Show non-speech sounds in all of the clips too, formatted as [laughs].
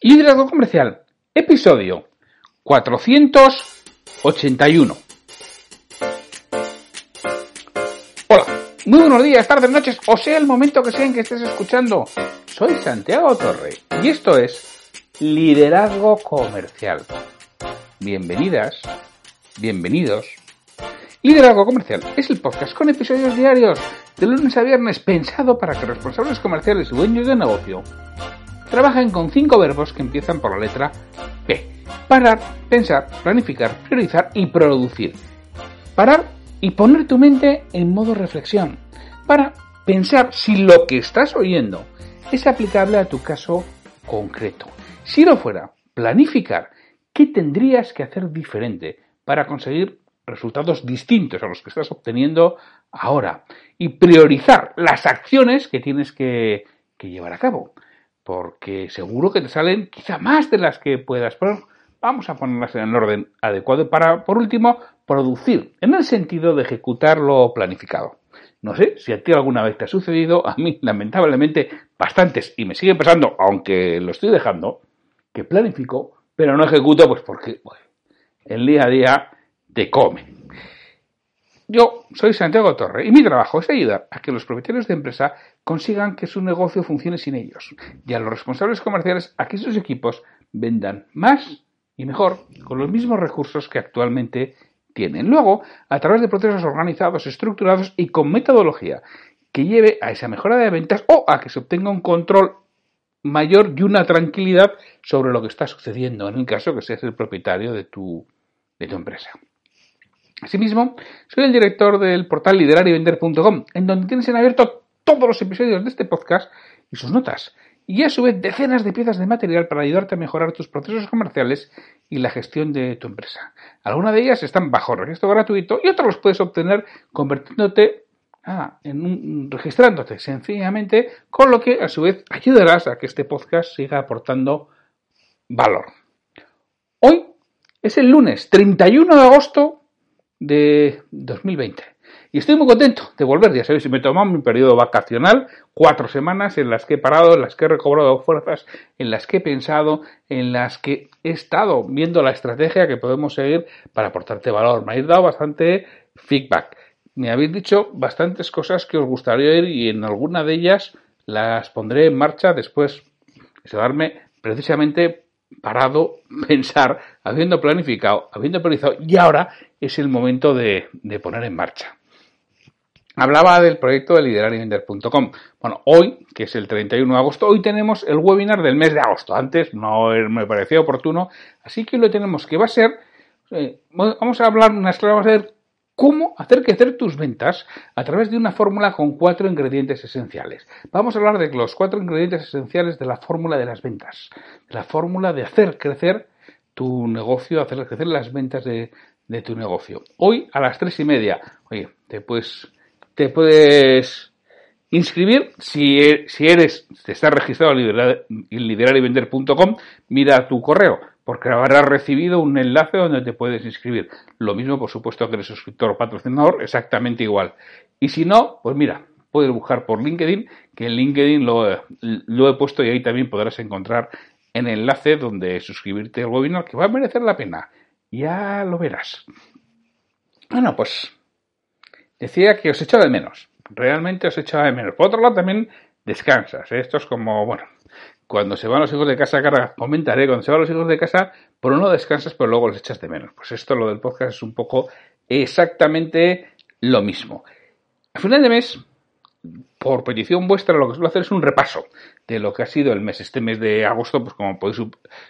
Liderazgo Comercial, episodio 481. Hola, muy buenos días, tardes, noches, o sea el momento que sea en que estés escuchando. Soy Santiago Torre y esto es Liderazgo Comercial. Bienvenidas, bienvenidos. Liderazgo Comercial es el podcast con episodios diarios de lunes a viernes pensado para que responsables comerciales y dueños de negocio trabajan con cinco verbos que empiezan por la letra P. Parar, pensar, planificar, priorizar y producir. Parar y poner tu mente en modo reflexión para pensar si lo que estás oyendo es aplicable a tu caso concreto. Si no fuera, planificar qué tendrías que hacer diferente para conseguir resultados distintos a los que estás obteniendo ahora y priorizar las acciones que tienes que llevar a cabo porque seguro que te salen quizá más de las que puedas, pero vamos a ponerlas en el orden adecuado para, por último, producir, en el sentido de ejecutar lo planificado. No sé si a ti alguna vez te ha sucedido, a mí lamentablemente bastantes, y me sigue pasando, aunque lo estoy dejando, que planifico, pero no ejecuto, pues porque el día a día te come. Yo soy Santiago Torre y mi trabajo es ayudar a que los propietarios de empresa consigan que su negocio funcione sin ellos y a los responsables comerciales a que sus equipos vendan más y mejor con los mismos recursos que actualmente tienen. Luego, a través de procesos organizados, estructurados y con metodología que lleve a esa mejora de ventas o a que se obtenga un control mayor y una tranquilidad sobre lo que está sucediendo en el caso que seas el propietario de tu, de tu empresa. Asimismo, soy el director del portal liderarivender.com, en donde tienes en abierto todos los episodios de este podcast y sus notas, y a su vez decenas de piezas de material para ayudarte a mejorar tus procesos comerciales y la gestión de tu empresa. Algunas de ellas están bajo registro gratuito y otras los puedes obtener convirtiéndote ah, en un, registrándote sencillamente, con lo que a su vez ayudarás a que este podcast siga aportando valor. Hoy es el lunes 31 de agosto de 2020. Y estoy muy contento de volver, ya sabéis, me he tomado mi periodo vacacional, cuatro semanas en las que he parado, en las que he recobrado fuerzas, en las que he pensado, en las que he estado viendo la estrategia que podemos seguir para aportarte valor. Me habéis dado bastante feedback. Me habéis dicho bastantes cosas que os gustaría oír y en alguna de ellas las pondré en marcha después de darme precisamente parado, [laughs] pensar, habiendo planificado, habiendo priorizado y ahora es el momento de, poner en marcha. Hablaba del proyecto de liderarivender.com. Bueno, hoy, que es el 31 de agosto, hoy tenemos el webinar del mes de agosto. Antes no me parecía oportuno, así que lo tenemos que va a ser, eh, vamos a hablar unas vamos a ver cómo hacer crecer tus ventas a través de una fórmula con cuatro ingredientes esenciales. Vamos a hablar de los cuatro ingredientes esenciales de la fórmula de las ventas, la fórmula de hacer crecer tu negocio, hacer crecer las ventas de, tu negocio. Hoy a las tres y media, oye, te puedes, te puedes inscribir. Si, e, si eres, te estás registrado en liderarivender.com, mira tu correo porque habrás recibido un enlace donde te puedes inscribir. Lo mismo, por supuesto, que eres suscriptor o patrocinador, exactamente igual. Y si no, pues mira, puedes buscar por LinkedIn, que en LinkedIn lo, he puesto y ahí también podrás encontrar el enlace donde suscribirte al webinar, que va a merecer la pena. Ya lo verás. Bueno, pues decía que os echaba de menos. Realmente os echaba de menos. Por otro lado, también descansas. Esto es como, bueno, cuando se van los hijos de casa, cara, comentaré, cuando se van los hijos de casa, por uno descansas, pero luego los echas de menos. Pues esto, lo del podcast, es un poco exactamente lo mismo. A final de mes, por petición vuestra, lo que suelo hacer es un repaso de lo que ha sido el mes. Este mes de agosto, pues como podéis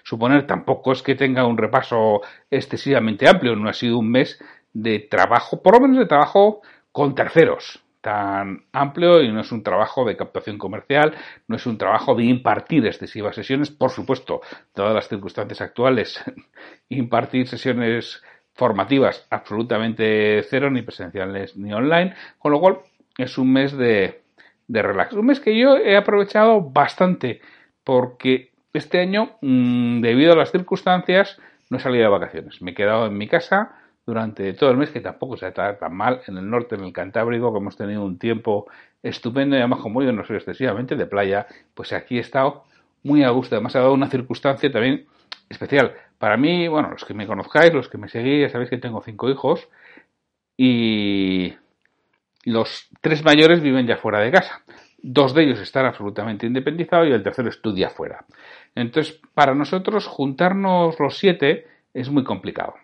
suponer, tampoco es que tenga un repaso excesivamente amplio, no ha sido un mes de trabajo, por lo menos de trabajo con terceros tan amplio y no es un trabajo de captación comercial, no es un trabajo de impartir excesivas sesiones, por supuesto, todas las circunstancias actuales, [laughs] impartir sesiones formativas absolutamente cero, ni presenciales ni online, con lo cual es un mes de, de relax. Un mes que yo he aprovechado bastante porque este año, mm, debido a las circunstancias, no he salido de vacaciones. Me he quedado en mi casa, durante todo el mes, que tampoco se está tan mal en el norte, en el Cantábrico, que hemos tenido un tiempo estupendo y además como yo no soy excesivamente de playa, pues aquí he estado muy a gusto. Además, ha dado una circunstancia también especial. Para mí, bueno, los que me conozcáis, los que me seguís, ya sabéis que tengo cinco hijos y los tres mayores viven ya fuera de casa. Dos de ellos están absolutamente independizados y el tercero estudia fuera. Entonces, para nosotros juntarnos los siete es muy complicado.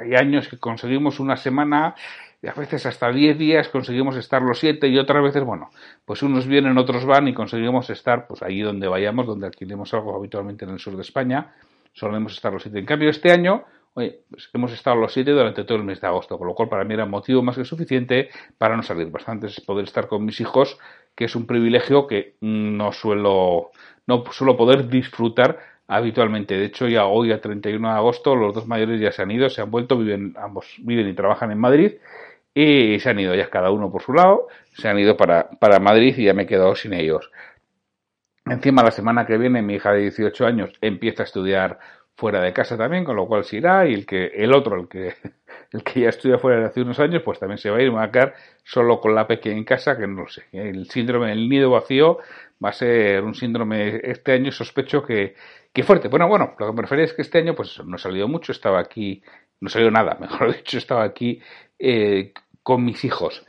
Hay años que conseguimos una semana, y a veces hasta diez días conseguimos estar los siete y otras veces, bueno, pues unos vienen, otros van y conseguimos estar pues allí donde vayamos, donde alquilemos algo habitualmente en el sur de España, solemos estar los siete. En cambio, este año Oye, pues hemos estado los siete durante todo el mes de agosto, con lo cual para mí era motivo más que suficiente para no salir bastante, es poder estar con mis hijos, que es un privilegio que no suelo, no suelo poder disfrutar habitualmente. De hecho, ya hoy, a 31 de agosto, los dos mayores ya se han ido, se han vuelto, viven, ambos viven y trabajan en Madrid, y se han ido ya cada uno por su lado, se han ido para, para Madrid y ya me he quedado sin ellos. Encima, la semana que viene, mi hija de 18 años empieza a estudiar fuera de casa también, con lo cual se irá y el que el otro, el que [laughs] el que ya estudia fuera de hace unos años, pues también se va a ir, va a quedar solo con la pequeña en casa, que no lo sé. El síndrome del nido vacío va a ser un síndrome este año, sospecho que, que fuerte. Bueno, bueno, lo que me refería es que este año, pues no ha salido mucho, estaba aquí, no salió nada, [laughs] mejor dicho, estaba aquí eh, con mis hijos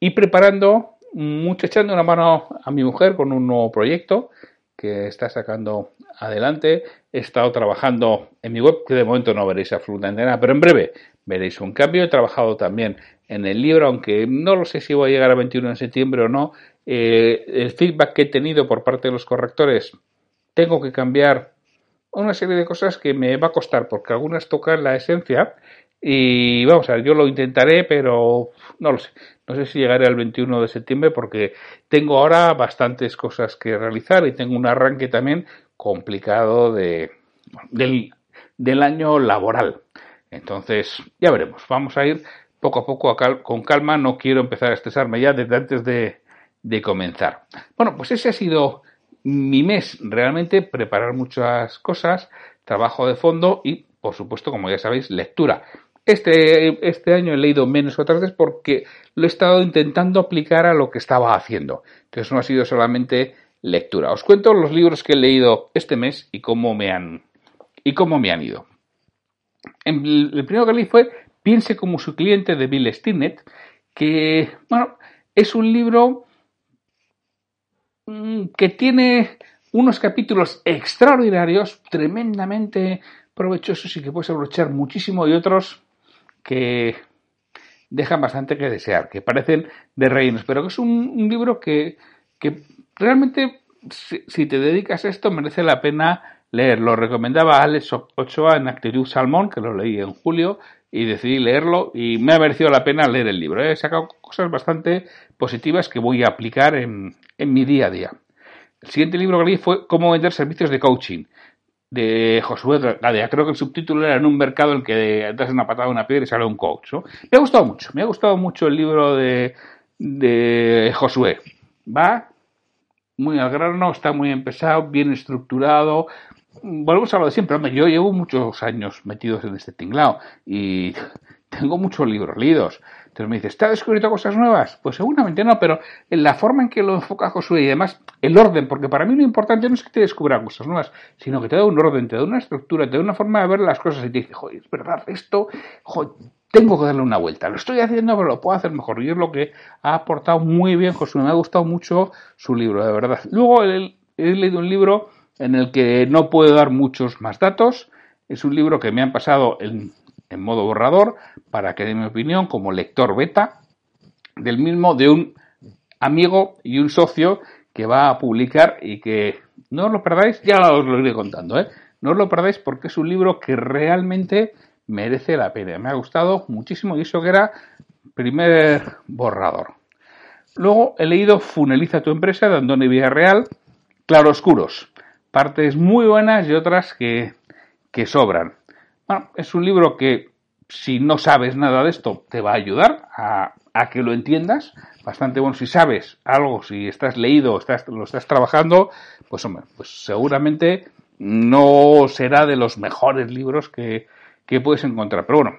y preparando, mucho echando una mano a mi mujer con un nuevo proyecto que está sacando adelante. He estado trabajando en mi web, que de momento no veréis absolutamente nada, pero en breve veréis un cambio. He trabajado también en el libro, aunque no lo sé si voy a llegar a 21 de septiembre o no. Eh, el feedback que he tenido por parte de los correctores, tengo que cambiar una serie de cosas que me va a costar, porque algunas tocan la esencia. Y vamos a ver, yo lo intentaré, pero no lo sé. No sé si llegaré al 21 de septiembre porque tengo ahora bastantes cosas que realizar y tengo un arranque también complicado de, del, año laboral. Entonces, ya veremos. Vamos a ir poco a poco con calma. No quiero empezar a estresarme ya desde antes de, de comenzar. Bueno, pues ese ha sido mi mes. Realmente preparar muchas cosas, trabajo de fondo y, por supuesto, como ya sabéis, lectura. Este, este año he leído menos otras veces porque lo he estado intentando aplicar a lo que estaba haciendo. Entonces no ha sido solamente lectura. Os cuento los libros que he leído este mes y cómo me han, y cómo me han ido. El primero que leí fue Piense como su cliente de Bill Stinnett, que bueno, es un libro que tiene unos capítulos extraordinarios, tremendamente provechosos y que puedes aprovechar muchísimo y otros que dejan bastante que desear, que parecen de reinos, pero que es un, libro que, realmente, si, te dedicas a esto, merece la pena leer. Lo recomendaba Alex Ochoa en Actitud Salmón, que lo leí en julio, y decidí leerlo y me ha merecido la pena leer el libro. He sacado cosas bastante positivas que voy a aplicar en, en mi día a día. El siguiente libro que leí fue Cómo vender servicios de coaching de Josué Gadea. Creo que el subtítulo era en un mercado en que das una patada a una piedra y sale un coach. Me ha gustado mucho, me ha gustado mucho el libro de, de Josué. Va muy al grano, está muy empezado, bien estructurado. Volvemos a lo de siempre. Hombre, yo llevo muchos años metidos en este tinglao y [laughs] tengo muchos libros leídos. Entonces me dice, ¿está descubriendo cosas nuevas? Pues seguramente no, pero en la forma en que lo enfoca Josué y además el orden, porque para mí lo importante no es que te descubra cosas nuevas, sino que te da un orden, te da una estructura, te da una forma de ver las cosas y te dice, joder, es verdad, esto, joder, tengo que darle una vuelta. Lo estoy haciendo, pero lo puedo hacer mejor. Y es lo que ha aportado muy bien Josué. Me ha gustado mucho su libro, de verdad. Luego he leído un libro en el que no puedo dar muchos más datos. Es un libro que me han pasado en en modo borrador para que dé mi opinión como lector beta del mismo de un amigo y un socio que va a publicar y que no os lo perdáis, ya os lo iré contando, ¿eh? no os lo perdáis porque es un libro que realmente merece la pena. Me ha gustado muchísimo y eso que era primer borrador. Luego he leído Funeliza tu empresa de Andoni Villarreal, Claroscuros, partes muy buenas y otras que, que sobran. Bueno, es un libro que si no sabes nada de esto te va a ayudar a, que lo entiendas. Bastante bueno si sabes algo, si estás leído, estás, lo estás trabajando, pues hombre, pues seguramente no será de los mejores libros que, que puedes encontrar. Pero bueno,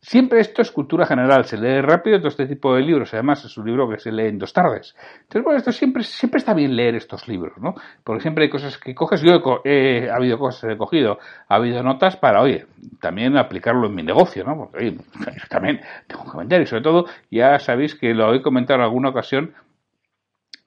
Siempre esto es cultura general, se lee rápido todo este tipo de libros, además es un libro que se lee en dos tardes. Entonces, bueno, esto siempre, siempre está bien leer estos libros, ¿no? Porque siempre hay cosas que coges, yo he, ha habido cosas que he cogido, ha habido notas para, oye, también aplicarlo en mi negocio, ¿no? Porque oye, [laughs] también tengo un comentario, sobre todo, ya sabéis que lo he comentado en alguna ocasión,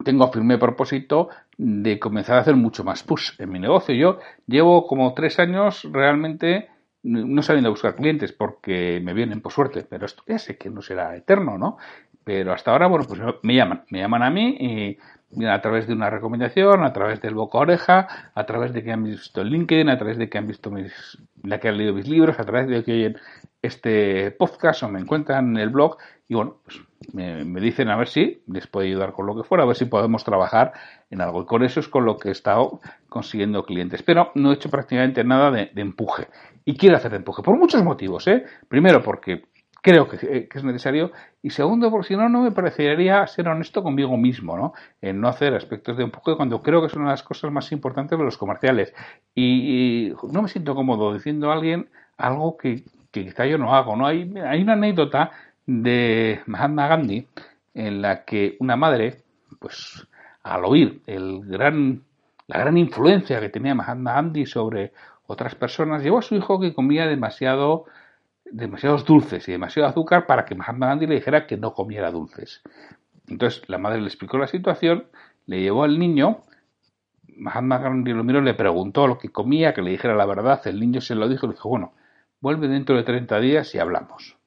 tengo firme propósito de comenzar a hacer mucho más push en mi negocio. Yo llevo como tres años realmente no saliendo a buscar clientes porque me vienen por suerte, pero esto ya sé que no será eterno, ¿no? Pero hasta ahora, bueno, pues me llaman, me llaman a mí y a través de una recomendación, a través del boca oreja, a través de que han visto el LinkedIn, a través de que han visto mis, de que han leído mis libros, a través de que oyen este podcast o me encuentran en el blog y bueno, pues me, dicen a ver si les puede ayudar con lo que fuera, a ver si podemos trabajar en algo. Y con eso es con lo que he estado consiguiendo clientes. Pero no he hecho prácticamente nada de, empuje. Y quiero hacer empuje, por muchos motivos. ¿eh? Primero, porque creo que, es necesario. Y segundo, porque si no, no me parecería ser honesto conmigo mismo, ¿no? En no hacer aspectos de empuje cuando creo que de las cosas más importantes de los comerciales. Y, no me siento cómodo diciendo a alguien algo que, quizá yo no hago, ¿no? Hay, hay una anécdota de Mahatma Gandhi en la que una madre, pues al oír el gran, la gran influencia que tenía Mahatma Gandhi sobre otras personas, llevó a su hijo que comía demasiado, demasiados dulces y demasiado azúcar para que Mahatma Gandhi le dijera que no comiera dulces. Entonces la madre le explicó la situación, le llevó al niño, Mahatma Gandhi lo miró le preguntó lo que comía, que le dijera la verdad, el niño se lo dijo le dijo, bueno, vuelve dentro de 30 días y hablamos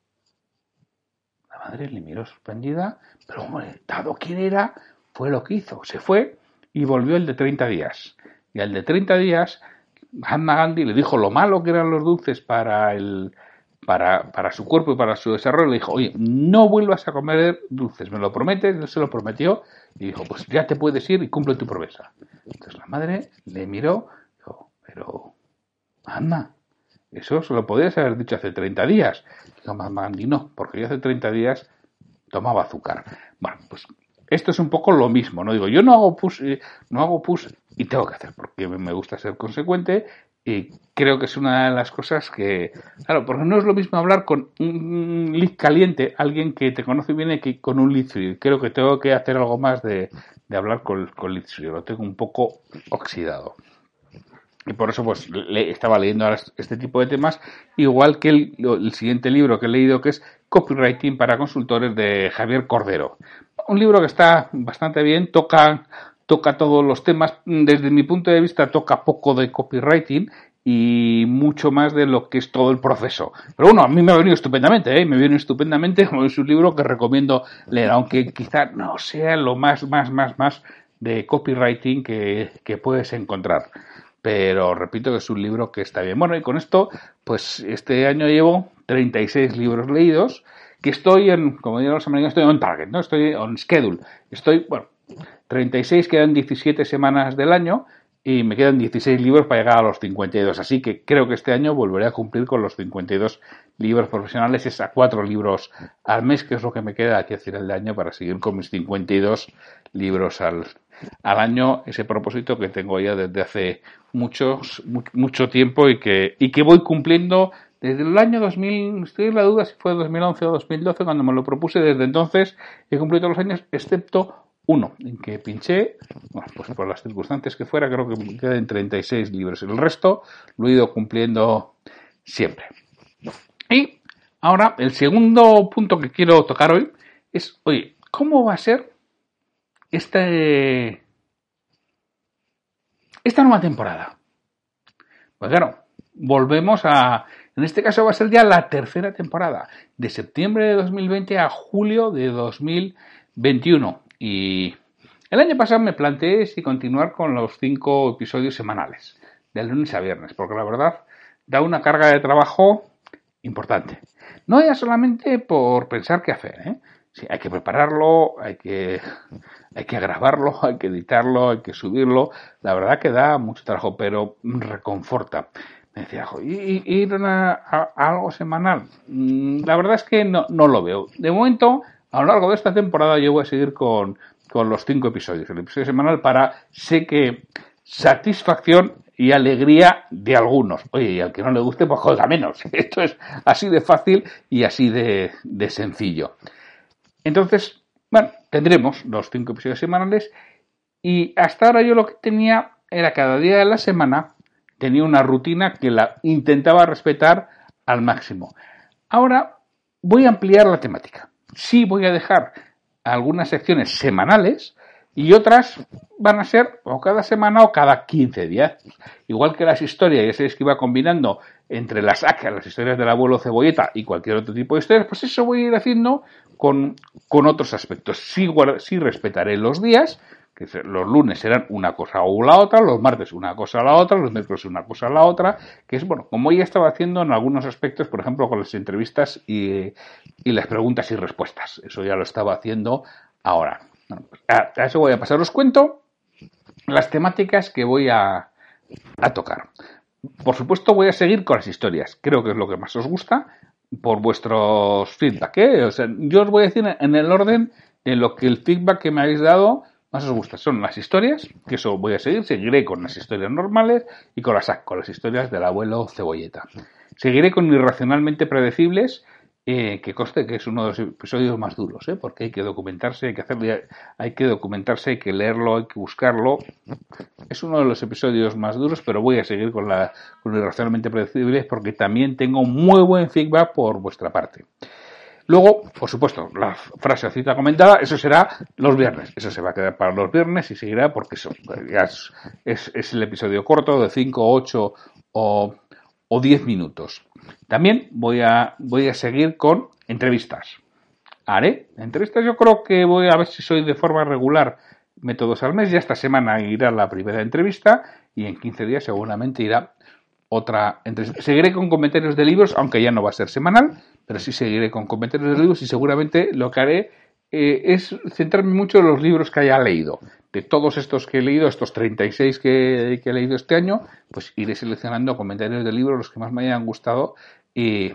madre le miró sorprendida, pero hombre, dado quién era, fue lo que hizo. Se fue y volvió el de 30 días. Y al de 30 días, Mahatma Gandhi le dijo lo malo que eran los dulces para el, para, para, su cuerpo y para su desarrollo, le dijo, oye, no vuelvas a comer dulces, ¿me lo prometes? Él se lo prometió y dijo, pues ya te puedes ir y cumple tu promesa. Entonces la madre le miró dijo, pero, anda, eso se lo podías haber dicho hace 30 días. Dijo Gandhi, no, porque yo hace 30 días tomaba azúcar. Bueno, pues esto es un poco lo mismo, ¿no? Digo, yo no hago push, eh, no hago push y tengo que hacer porque me gusta ser consecuente y creo que es una de las cosas que, claro, porque no es lo mismo hablar con un lead caliente, alguien que te conoce bien, que con un lead. Creo que tengo que hacer algo más de, hablar con, con lead. Lo tengo un poco oxidado. Y por eso pues le, estaba leyendo ahora este tipo de temas, igual que el, siguiente libro que he leído que es Copywriting para consultores de Javier Cordero. Un libro que está bastante bien, toca, toca todos los temas, desde mi punto de vista toca poco de copywriting y mucho más de lo que es todo el proceso. Pero bueno, a mí me ha venido estupendamente, ¿eh? me viene estupendamente, [laughs] es un libro que recomiendo leer, aunque quizá no sea lo más, más, más, más de copywriting que, que puedes encontrar pero repito que es un libro que está bien. Bueno, y con esto, pues este año llevo 36 libros leídos, que estoy en, como digo los americanos, estoy on target, ¿no? Estoy on schedule. Estoy, bueno, 36 quedan 17 semanas del año y me quedan 16 libros para llegar a los 52. Así que creo que este año volveré a cumplir con los 52 libros profesionales, es a cuatro libros al mes, que es lo que me queda aquí a final de año para seguir con mis 52 libros al, al año, ese propósito que tengo ya desde hace muchos, mucho tiempo y que, y que voy cumpliendo desde el año 2000, estoy en la duda si fue 2011 o 2012 cuando me lo propuse, desde entonces he cumplido todos los años, excepto uno, en que pinché, bueno, pues por las circunstancias que fuera, creo que quedan 36 libros. El resto lo he ido cumpliendo siempre. Y ahora, el segundo punto que quiero tocar hoy es, oye, ¿cómo va a ser este, esta nueva temporada? Pues claro, volvemos a, en este caso va a ser ya la tercera temporada, de septiembre de 2020 a julio de 2021. Y el año pasado me planteé si continuar con los cinco episodios semanales, de lunes a viernes, porque la verdad da una carga de trabajo importante. No ya solamente por pensar qué hacer, ¿eh? Hay que prepararlo, hay que, hay que grabarlo, [laughs] hay que editarlo, hay que subirlo. La verdad que da mucho trabajo, pero reconforta. Me decía, ¿y, ir a, algo semanal? Mm, la verdad es que no, no lo veo. De momento, a lo largo de esta temporada yo voy a seguir con, los cinco episodios, el episodio semanal para, sé que satisfacción y alegría de algunos. Oye, y al que no le guste, pues juega menos. [laughs] Esto es así de fácil y así de, de sencillo. Entonces, bueno, tendremos los cinco episodios semanales y hasta ahora yo lo que tenía era cada día de la semana tenía una rutina que la intentaba respetar al máximo. Ahora voy a ampliar la temática. Sí voy a dejar algunas secciones semanales y otras van a ser o cada semana o cada 15 días. Igual que las historias, ya sabéis que iba combinando entre las sacas, las historias del abuelo cebolleta y cualquier otro tipo de historias, pues eso voy a ir haciendo con, con otros aspectos. Sí, sí respetaré los días, que los lunes serán una cosa o la otra, los martes una cosa o la otra, los miércoles una cosa o la otra, que es, bueno, como ya estaba haciendo en algunos aspectos, por ejemplo, con las entrevistas y, y las preguntas y respuestas. Eso ya lo estaba haciendo ahora. Pues, a, eso voy a pasar. Os cuento las temáticas que voy a, a tocar. Por supuesto, voy a seguir con las historias. Creo que es lo que más os gusta por vuestros feedback. ¿eh? O sea, yo os voy a decir en el orden en lo que el feedback que me habéis dado más os gusta son las historias, que eso voy a seguir, seguiré con las historias normales y con las, con las historias del abuelo Cebolleta. Seguiré con Irracionalmente Predecibles, eh, que conste que es uno de los episodios más duros, ¿eh? porque hay que documentarse, hay que hacerlo, hay que documentarse, hay que leerlo, hay que buscarlo. Es uno de los episodios más duros, pero voy a seguir con la con Irracionalmente Predecibles porque también tengo muy buen feedback por vuestra parte. Luego, por supuesto, la frase cita comentada, eso será los viernes. Eso se va a quedar para los viernes y seguirá porque eso es, el episodio corto de 5, 8 o, o 10 minutos. También voy a, voy a seguir con entrevistas. Haré entrevistas, yo creo que voy a ver si soy de forma regular métodos al mes. Ya esta semana irá la primera entrevista y en 15 días seguramente irá otra entrevista. Seguiré con comentarios de libros, aunque ya no va a ser semanal pero sí seguiré con comentarios de libros y seguramente lo que haré eh, es centrarme mucho en los libros que haya leído. De todos estos que he leído, estos 36 que, que he leído este año, pues iré seleccionando comentarios de libros, los que más me hayan gustado y,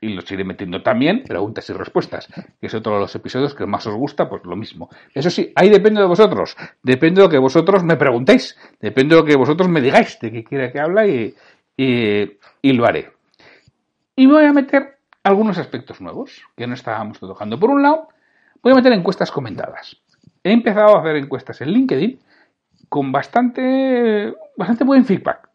los iré metiendo también, preguntas y respuestas, que es otro de los episodios que más os gusta, pues lo mismo. Eso sí, ahí depende de vosotros, depende de lo que vosotros me preguntéis, depende de lo que vosotros me digáis de qué quiera que habla y, y, lo haré. Y voy a meter algunos aspectos nuevos que no estábamos tocando. Por un lado, voy a meter encuestas comentadas. He empezado a hacer encuestas en LinkedIn con bastante, bastante buen feedback.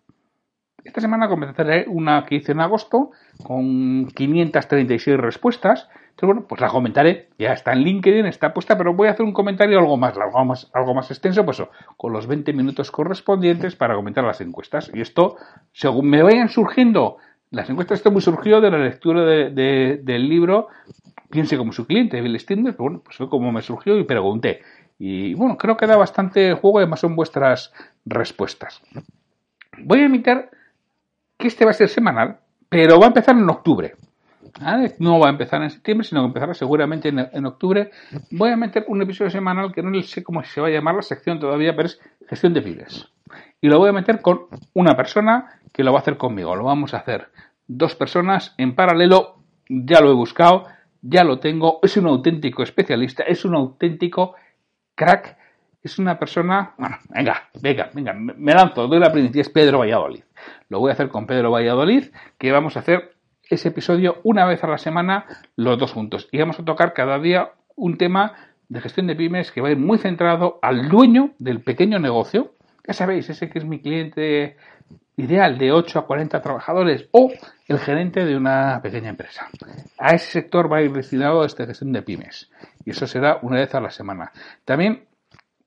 Esta semana comenzaré una que hice en agosto con 536 respuestas. Entonces, bueno, pues la comentaré. Ya está en LinkedIn, está puesta, pero voy a hacer un comentario algo más largo, más, algo más extenso, pues con los 20 minutos correspondientes para comentar las encuestas. Y esto, según me vayan surgiendo las encuestas, esto muy surgió de la lectura del libro Piense como su cliente, Bill Stinder, bueno, pues fue como me surgió y pregunté. Y bueno, creo que da bastante juego, además son vuestras respuestas. Voy a emitir que este va a ser semanal, pero va a empezar en octubre. No va a empezar en septiembre, sino que empezará seguramente en, octubre. Voy a meter un episodio semanal que no sé cómo se va a llamar la sección todavía, pero es gestión de pibes. Y lo voy a meter con una persona que lo va a hacer conmigo. Lo vamos a hacer dos personas en paralelo. Ya lo he buscado, ya lo tengo. Es un auténtico especialista, es un auténtico crack. Es una persona. Bueno, venga, venga, venga, me lanzo, doy la principio. Es Pedro Valladolid. Lo voy a hacer con Pedro Valladolid, que vamos a hacer ese episodio una vez a la semana, los dos juntos. Y vamos a tocar cada día un tema de gestión de pymes que va a ir muy centrado al dueño del pequeño negocio. Ya sabéis, ese que es mi cliente ideal de 8 a 40 trabajadores o el gerente de una pequeña empresa. A ese sector va a ir destinado esta gestión de pymes y eso será una vez a la semana. También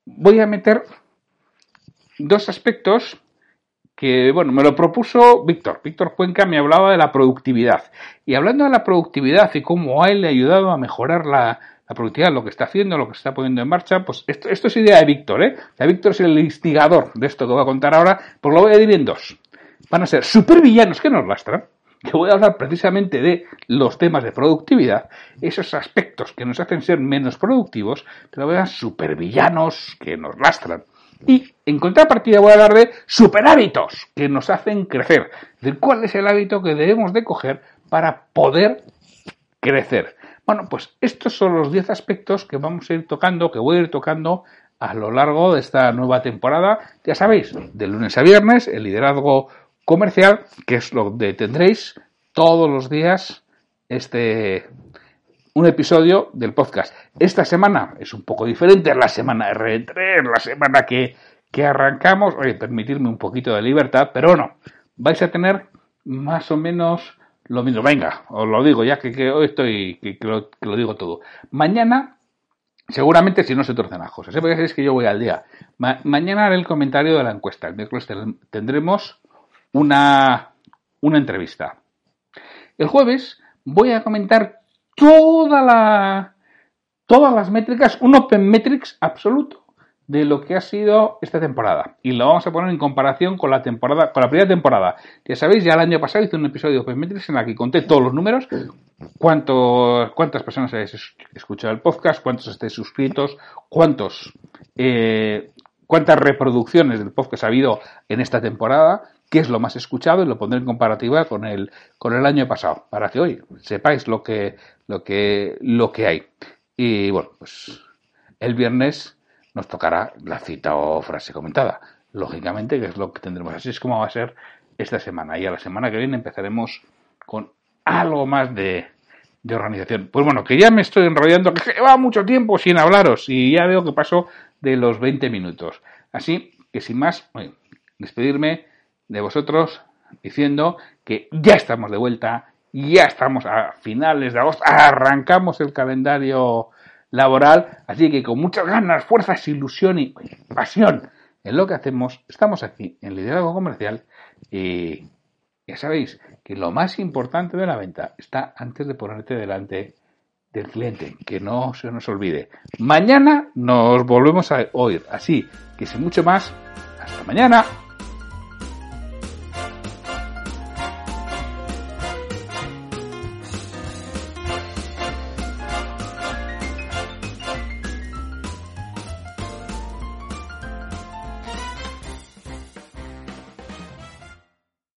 voy a meter dos aspectos que, bueno, me lo propuso Víctor. Víctor Cuenca me hablaba de la productividad. Y hablando de la productividad y cómo a él le ha ayudado a mejorar la, la productividad, lo que está haciendo, lo que está poniendo en marcha, pues esto, es idea de Víctor, ¿eh? Víctor es el instigador de esto que voy a contar ahora, pues lo voy a dividir en dos. Van a ser supervillanos que nos lastran, que voy a hablar precisamente de los temas de productividad, esos aspectos que nos hacen ser menos productivos, pero a supervillanos que nos lastran. Y en contrapartida voy a hablar de superhábitos que nos hacen crecer. De cuál es el hábito que debemos de coger para poder crecer. Bueno, pues estos son los 10 aspectos que vamos a ir tocando, que voy a ir tocando a lo largo de esta nueva temporada. Ya sabéis, de lunes a viernes, el liderazgo comercial, que es lo que tendréis todos los días este un episodio del podcast. Esta semana es un poco diferente, la semana R3, la semana que, que arrancamos. Oye, permitirme un poquito de libertad, pero no, vais a tener más o menos lo mismo. Venga, os lo digo ya que, hoy estoy, que, lo, digo todo. Mañana, seguramente si no se torcen las cosas, ¿eh? es que yo voy al día. mañana haré el comentario de la encuesta. El miércoles tendremos una, una entrevista. El jueves voy a comentar toda la, todas las métricas, un Open Metrics absoluto de lo que ha sido esta temporada. Y lo vamos a poner en comparación con la temporada, con la primera temporada. Ya sabéis, ya el año pasado hice un episodio de Open Metrics en el que conté todos los números, cuánto, cuántas personas habéis escuchado el podcast, cuántos estáis suscritos, cuántos, eh, cuántas reproducciones del podcast ha habido en esta temporada, qué es lo más escuchado y lo pondré en comparativa con el, con el año pasado, para que hoy sepáis lo que, lo que, lo que hay. Y bueno, pues el viernes nos tocará la cita o frase comentada. Lógicamente, que es lo que tendremos. Así es como va a ser esta semana. Y a la semana que viene empezaremos con algo más de, organización. Pues bueno, que ya me estoy enrollando, que va mucho tiempo sin hablaros y ya veo que paso de los 20 minutos. Así que sin más, despedirme de vosotros diciendo que ya estamos de vuelta, ya estamos a finales de agosto, arrancamos el calendario laboral. Así que con muchas ganas, fuerzas, ilusión y pasión en lo que hacemos, estamos aquí en Liderazgo Comercial y ya sabéis que lo más importante de la venta está antes de ponerte delante del cliente, que no se nos olvide. Mañana nos volvemos a oír, así que sin mucho más, hasta mañana.